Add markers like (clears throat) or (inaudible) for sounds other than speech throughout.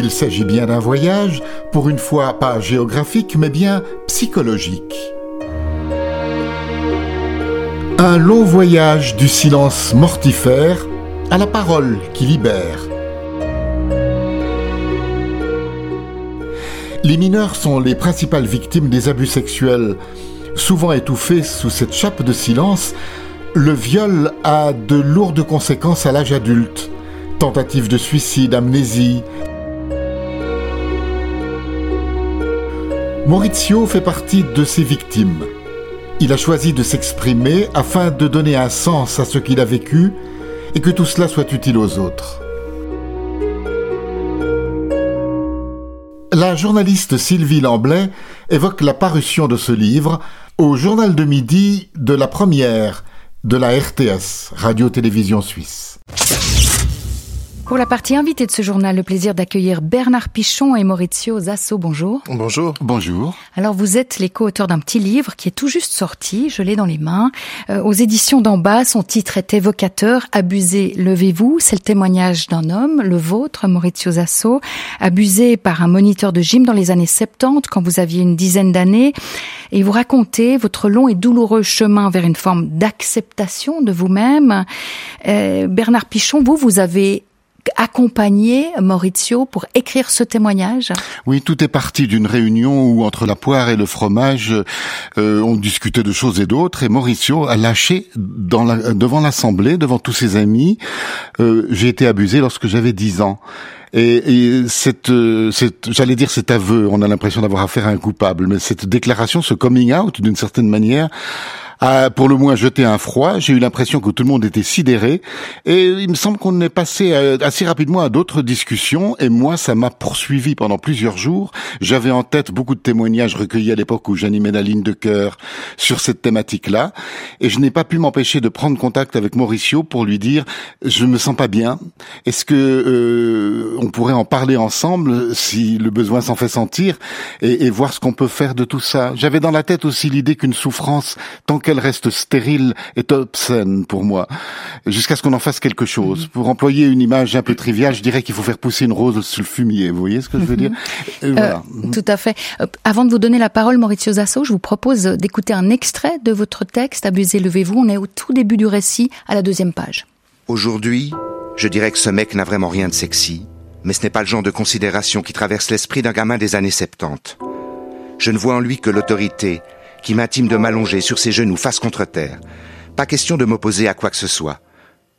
Il s'agit bien d'un voyage, pour une fois pas géographique, mais bien psychologique. Un long voyage du silence mortifère à la parole qui libère. Les mineurs sont les principales victimes des abus sexuels. Souvent étouffés sous cette chape de silence, le viol a de lourdes conséquences à l'âge adulte. Tentative de suicide, amnésie. Maurizio fait partie de ces victimes. Il a choisi de s'exprimer afin de donner un sens à ce qu'il a vécu et que tout cela soit utile aux autres. La journaliste Sylvie Lamblay évoque la parution de ce livre au journal de midi de la première de la RTS, Radio-Télévision Suisse. Pour la partie invitée de ce journal, le plaisir d'accueillir Bernard Pichon et Maurizio Zasso. Bonjour. Bonjour. Bonjour. Alors vous êtes les co-auteurs d'un petit livre qui est tout juste sorti, je l'ai dans les mains. Euh, aux éditions d'en bas, son titre est évocateur, Abusé, levez-vous. C'est le témoignage d'un homme, le vôtre, Maurizio Zasso, abusé par un moniteur de gym dans les années 70 quand vous aviez une dizaine d'années. Et vous racontez votre long et douloureux chemin vers une forme d'acceptation de vous-même. Euh, Bernard Pichon, vous, vous avez accompagné Maurizio pour écrire ce témoignage? Oui, tout est parti d'une réunion où entre la poire et le fromage, euh, on discutait de choses et d'autres, et Maurizio a lâché dans la, devant l'assemblée, devant tous ses amis, euh, j'ai été abusé lorsque j'avais 10 ans. Et, et cette, euh, cette j'allais dire cet aveu, on a l'impression d'avoir affaire à un coupable, mais cette déclaration, ce coming out, d'une certaine manière, a pour le moins jeté un froid. J'ai eu l'impression que tout le monde était sidéré. Et il me semble qu'on est passé euh, assez rapidement à d'autres discussions. Et moi, ça m'a poursuivi pendant plusieurs jours. J'avais en tête beaucoup de témoignages recueillis à l'époque où j'animais la ligne de cœur sur cette thématique-là. Et je n'ai pas pu m'empêcher de prendre contact avec Mauricio pour lui dire je me sens pas bien. Est-ce que euh, on pourrait en parler ensemble si le besoin s'en fait sentir et, et voir ce qu'on peut faire de tout ça? J'avais dans la tête aussi l'idée qu'une souffrance tant qu'elle reste stérile est obscène pour moi, jusqu'à ce qu'on en fasse quelque chose. Mhm. Pour employer une image un peu triviale, je dirais qu'il faut faire pousser une rose sur le fumier. Vous voyez ce que je veux dire? Mhm. euh, Tout à fait. Euh, avant de vous donner la parole, Maurizio Zasso, je vous propose d'écouter un extrait de votre texte Abusez, levez-vous. On est au tout début du récit, à la deuxième page. Aujourd'hui, je dirais que ce mec n'a vraiment rien de sexy, mais ce n'est pas le genre de considération qui traverse l'esprit d'un gamin des années 70. Je ne vois en lui que l'autorité, qui m'intime de m'allonger sur ses genoux face contre terre. Pas question de m'opposer à quoi que ce soit.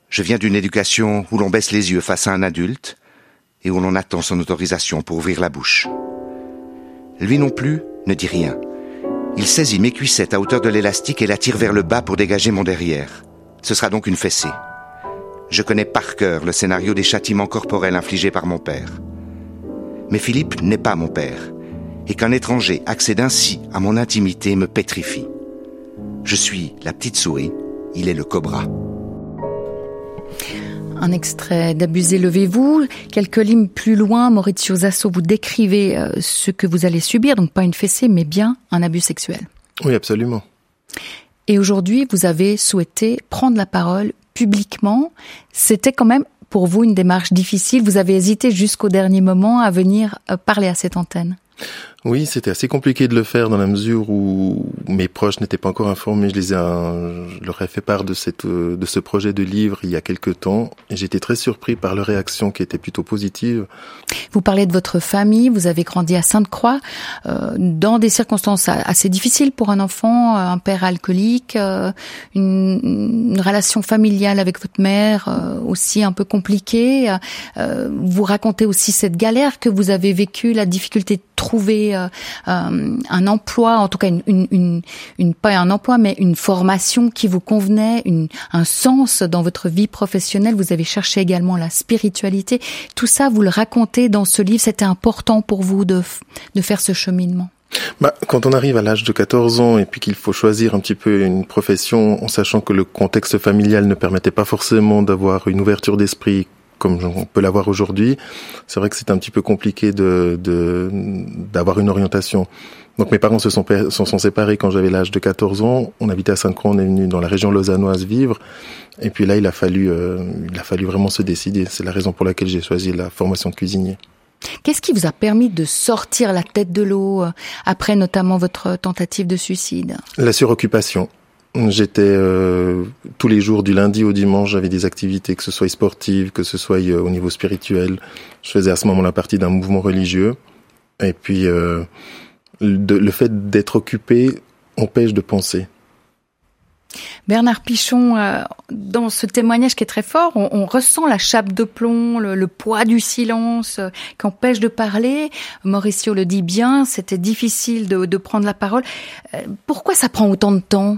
Je viens d'une éducation où l'on baisse les yeux face à un adulte et où l'on attend son autorisation pour ouvrir la bouche. Lui non plus ne dit rien. Il saisit mes cuissettes à hauteur de l'élastique et la tire vers le bas pour dégager mon derrière. Ce sera donc une fessée. Je connais par cœur le scénario des châtiments corporels infligés par mon père. Mais Philippe n'est pas mon père et qu'un étranger accède ainsi à mon intimité me pétrifie. Je suis la petite souris, il est le cobra. Un extrait d'Abuser, levez-vous. Quelques lignes plus loin, Maurizio Zasso, vous décrivez euh, ce que vous allez subir, donc pas une fessée, mais bien un abus sexuel. Oui, absolument. Et aujourd'hui, vous avez souhaité prendre la parole publiquement. C'était quand même pour vous une démarche difficile. Vous avez hésité jusqu'au dernier moment à venir euh, parler à cette antenne. Oui, c'était assez compliqué de le faire dans la mesure où mes proches n'étaient pas encore informés. Je les ai, je leur ai fait part de cette, de ce projet de livre il y a quelque temps j'étais très surpris par leur réaction qui était plutôt positive. Vous parlez de votre famille, vous avez grandi à Sainte-Croix, euh, dans des circonstances assez difficiles pour un enfant, un père alcoolique, euh, une, une, relation familiale avec votre mère euh, aussi un peu compliquée. Euh, vous racontez aussi cette galère que vous avez vécue, la difficulté de trouver euh, euh, un emploi, en tout cas une, pas un emploi, mais une formation qui vous convenait, une, un sens dans votre vie professionnelle. Vous avez cherché également la spiritualité. Tout ça, vous le racontez dans ce livre. C'était important pour vous de, de faire ce cheminement. Bah, quand on arrive à l'âge de 14 ans et puis qu'il faut choisir un petit peu une profession en sachant que le contexte familial ne permettait pas forcément d'avoir une ouverture d'esprit comme on peut l'avoir aujourd'hui, c'est vrai que c'est un petit peu compliqué de d'avoir une orientation. Donc mes parents se sont, sont, sont séparés quand j'avais l'âge de 14 ans. On habitait à Saint-Croix, on est venu dans la région lausannoise vivre. Et puis là, il a fallu, euh, il a fallu vraiment se décider. C'est la raison pour laquelle j'ai choisi la formation de cuisinier. Qu'est-ce qui vous a permis de sortir la tête de l'eau euh, après notamment votre tentative de suicide? La suroccupation. J'étais euh, tous les jours du lundi au dimanche, j'avais des activités, que ce soit sportives, que ce soit euh, au niveau spirituel. Je faisais à ce moment-là partie d'un mouvement religieux. Et puis euh, le fait d'être occupé empêche de penser. Bernard Pichon, euh, dans ce témoignage qui est très fort, on, ressent la chape de plomb, le, poids du silence euh, qui empêche de parler. Mauricio le dit bien, c'était difficile de, prendre la parole. Pourquoi ça prend autant de temps?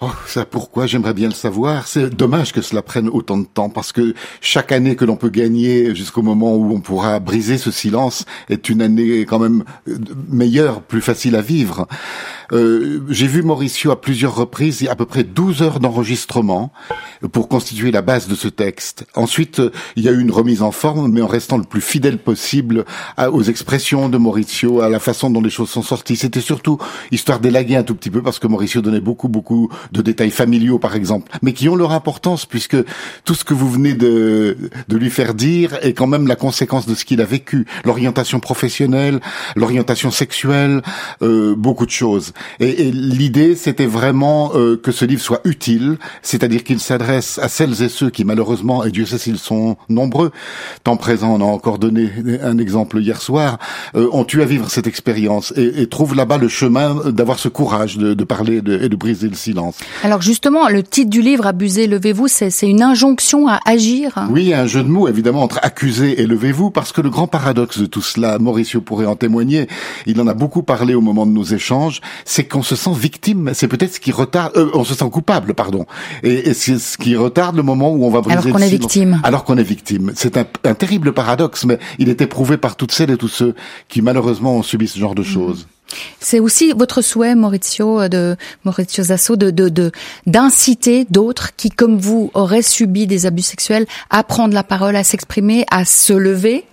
Oh, ça pourquoi? J'aimerais bien le savoir. C'est dommage que cela prenne autant de temps parce que chaque année que l'on peut gagner jusqu'au moment où on pourra briser ce silence est une année quand même meilleure, plus facile à vivre. Euh, j'ai vu Mauricio à plusieurs reprises, il y a à peu près 12 heures d'enregistrement pour constituer la base de ce texte. Ensuite, il y a eu une remise en forme, mais en restant le plus fidèle possible aux expressions de Mauricio, à la façon dont les choses sont sorties. C'était surtout histoire d'élaguer un tout petit peu parce que Mauricio donnait beaucoup, beaucoup de détails familiaux, par exemple, mais qui ont leur importance puisque tout ce que vous venez de, de lui faire dire est quand même la conséquence de ce qu'il a vécu. L'orientation professionnelle, l'orientation sexuelle, euh, beaucoup de choses. Et, l'idée, c'était vraiment euh, que ce livre soit utile, c'est-à-dire qu'il s'adresse à celles et ceux qui, malheureusement, et Dieu sait s'ils sont nombreux, temps présent, on a encore donné un exemple hier soir, euh, ont eu à vivre cette expérience et, et trouvent là-bas le chemin d'avoir ce courage de, de parler de, et de briser le silence. Alors justement, le titre du livre, Abusez, levez-vous, c'est une injonction à agir. Oui, un jeu de mots, évidemment, entre accuser et levez-vous, parce que le grand paradoxe de tout cela, Mauricio pourrait en témoigner, il en a beaucoup parlé au moment de nos échanges, c'est qu'on se sent victime. C'est peut-être ce qui retarde, euh, on se sent coupable, pardon. Et, et c'est ce qui retarde le moment où on va briser. Alors qu'on est victime. Alors qu'on est victime. C'est un, un, terrible paradoxe, mais il est éprouvé par toutes celles et tous ceux qui malheureusement ont subi ce genre de choses. C'est aussi votre souhait, Maurizio, de Maurizio Zasso, de d'inciter d'autres qui, comme vous, auraient subi des abus sexuels, à prendre la parole, à s'exprimer, à se lever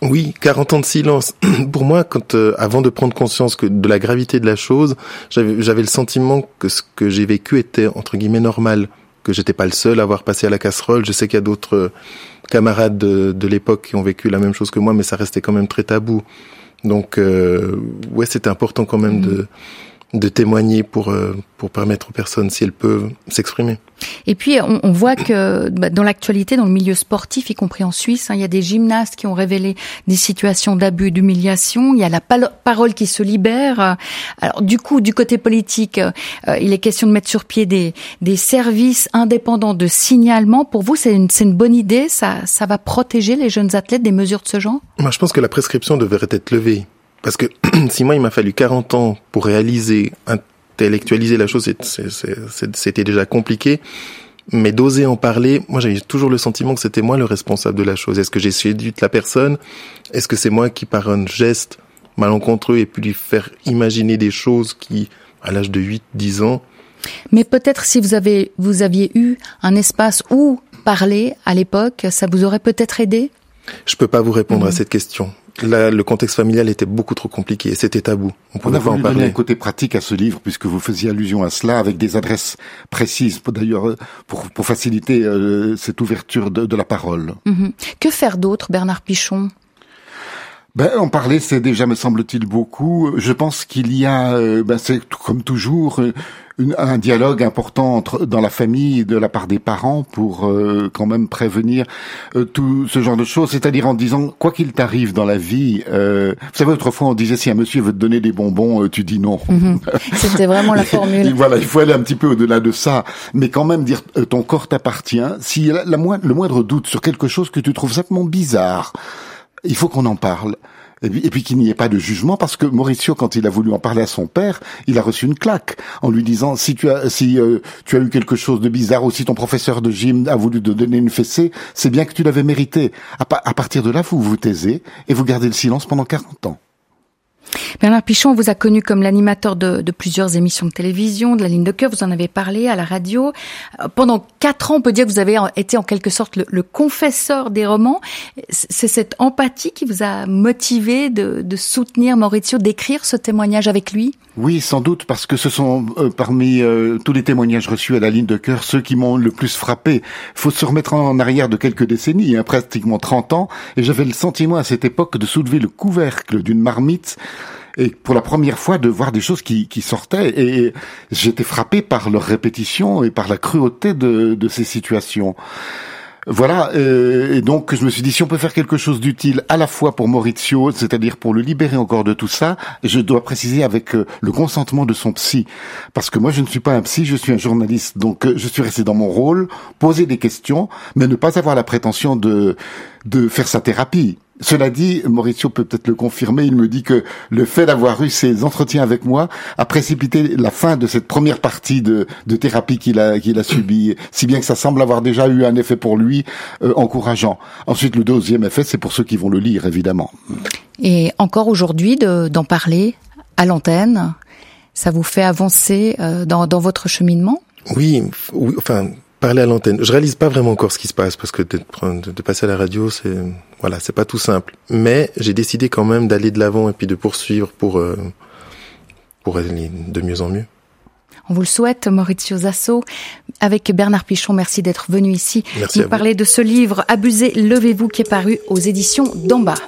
oui, 40 ans de silence. (clears throat) Pour moi, euh, avant de prendre conscience de la gravité de la chose, j'avais le sentiment que ce que j'ai vécu était entre guillemets normal, que j'étais pas le seul à avoir passé à la casserole. Je sais qu'il y a d'autres euh, camarades de, de l'époque qui ont vécu la même chose que moi, mais ça restait quand même très tabou. Donc, euh, ouais, c'était important quand même de de témoigner pour euh, pour permettre aux personnes si elles peuvent s'exprimer. Et puis on, on voit que bah, dans l'actualité, dans le milieu sportif, y compris en Suisse, hein, il y a des gymnastes qui ont révélé des situations d'abus, d'humiliation. Il y a la parole qui se libère. Alors du coup, du côté politique, euh, il est question de mettre sur pied des des services indépendants de signalement. Pour vous, c'est une c'est une bonne idée? Ça ça va protéger les jeunes athlètes des mesures de ce genre? Moi, je pense que la prescription devrait être levée parce que (clears throat) si moi, il m'a fallu 40 ans pour réaliser, intellectualiser la chose, c'était déjà compliqué. Mais d'oser en parler, moi j'avais toujours le sentiment que c'était moi le responsable de la chose. Est-ce que j'ai séduit la personne? Est-ce que c'est moi qui, par un geste malencontreux, ai pu lui faire imaginer des choses qui, à l'âge de 8, 10 ans... Mais peut-être si vous avez, vous aviez eu un espace où parler à l'époque, ça vous aurait peut-être aidé? Je peux pas vous répondre à mhm. cette question. Le contexte familial était beaucoup trop compliqué, c'était tabou. On pouvait pas en parler. un côté pratique à ce livre, puisque vous faisiez allusion à cela, avec des adresses précises, d'ailleurs, pour, pour faciliter euh, cette ouverture de, de la parole. Mhm. Que faire d'autre, Bernard Pichon? Ben, en parler, c'est déjà, me semble-t-il, beaucoup. Je pense qu'il y a, euh, ben, c'est comme toujours, un dialogue important entre dans la famille de la part des parents pour euh, quand même prévenir euh, tout ce genre de choses, c'est-à-dire en disant quoi qu'il t'arrive dans la vie. Euh, vous savez autrefois on disait si un monsieur veut te donner des bonbons, tu dis non. (laughs) Mhm. C'était vraiment la formule. voilà, il faut aller un petit peu au-delà de ça, mais quand même dire ton corps t'appartient. S'il y a la, le moindre doute sur quelque chose que tu trouves simplement bizarre, il faut qu'on en parle. Et puis, qu'il n'y ait pas de jugement, parce que Mauricio, quand il a voulu en parler à son père, il a reçu une claque en lui disant si tu as si euh, tu as eu quelque chose de bizarre ou si ton professeur de gym a voulu te donner une fessée, c'est bien que tu l'avais mérité. À, à partir de là, vous vous taisez et vous gardez le silence pendant 40 ans. Bernard Pichon vous a connu comme l'animateur de, de, plusieurs émissions de télévision, de la ligne de cœur, vous en avez parlé à la radio. Euh, pendant quatre ans, on peut dire que vous avez été en quelque sorte le, le confesseur des romans. C'est cette empathie qui vous a motivé de, de soutenir Maurizio, d'écrire ce témoignage avec lui? Oui, sans doute, parce que ce sont euh, parmi euh, tous les témoignages reçus à la ligne de cœur ceux qui m'ont le plus frappé. faut se remettre en arrière de quelques décennies, hein, pratiquement 30 ans, et j'avais le sentiment à cette époque de soulever le couvercle d'une marmite et pour la première fois de voir des choses qui, qui sortaient et j'étais frappé par leur répétition et par la cruauté de, de ces situations. Voilà, euh, et donc je me suis dit si on peut faire quelque chose d'utile à la fois pour Maurizio, c'est-à-dire pour le libérer encore de tout ça, je dois préciser avec euh, le consentement de son psy, parce que moi je ne suis pas un psy, je suis un journaliste, donc euh, je suis resté dans mon rôle, poser des questions, mais ne pas avoir la prétention de de faire sa thérapie. Cela dit, Mauricio peut peut-être le confirmer, il me dit que le fait d'avoir eu ces entretiens avec moi a précipité la fin de cette première partie de, de thérapie qu'il a, qu'il a subie, si bien que ça semble avoir déjà eu un effet pour lui euh, encourageant. Ensuite, le deuxième effet, c'est pour ceux qui vont le lire, évidemment. Et encore aujourd'hui, d'en parler à l'antenne, ça vous fait avancer euh, dans, dans votre cheminement? Oui, oui, enfin, parler à l'antenne. Je réalise pas vraiment encore ce qui se passe parce que de, de passer à la radio, c'est voilà, c'est pas tout simple. Mais j'ai décidé quand même d'aller de l'avant et puis de poursuivre pour euh, pour aller de mieux en mieux. On vous le souhaite, Maurizio Zasso. Avec Bernard Pichon, merci d'être venu ici merci nous parler de ce livre Abusez, levez-vous qui est paru aux éditions d'en bas.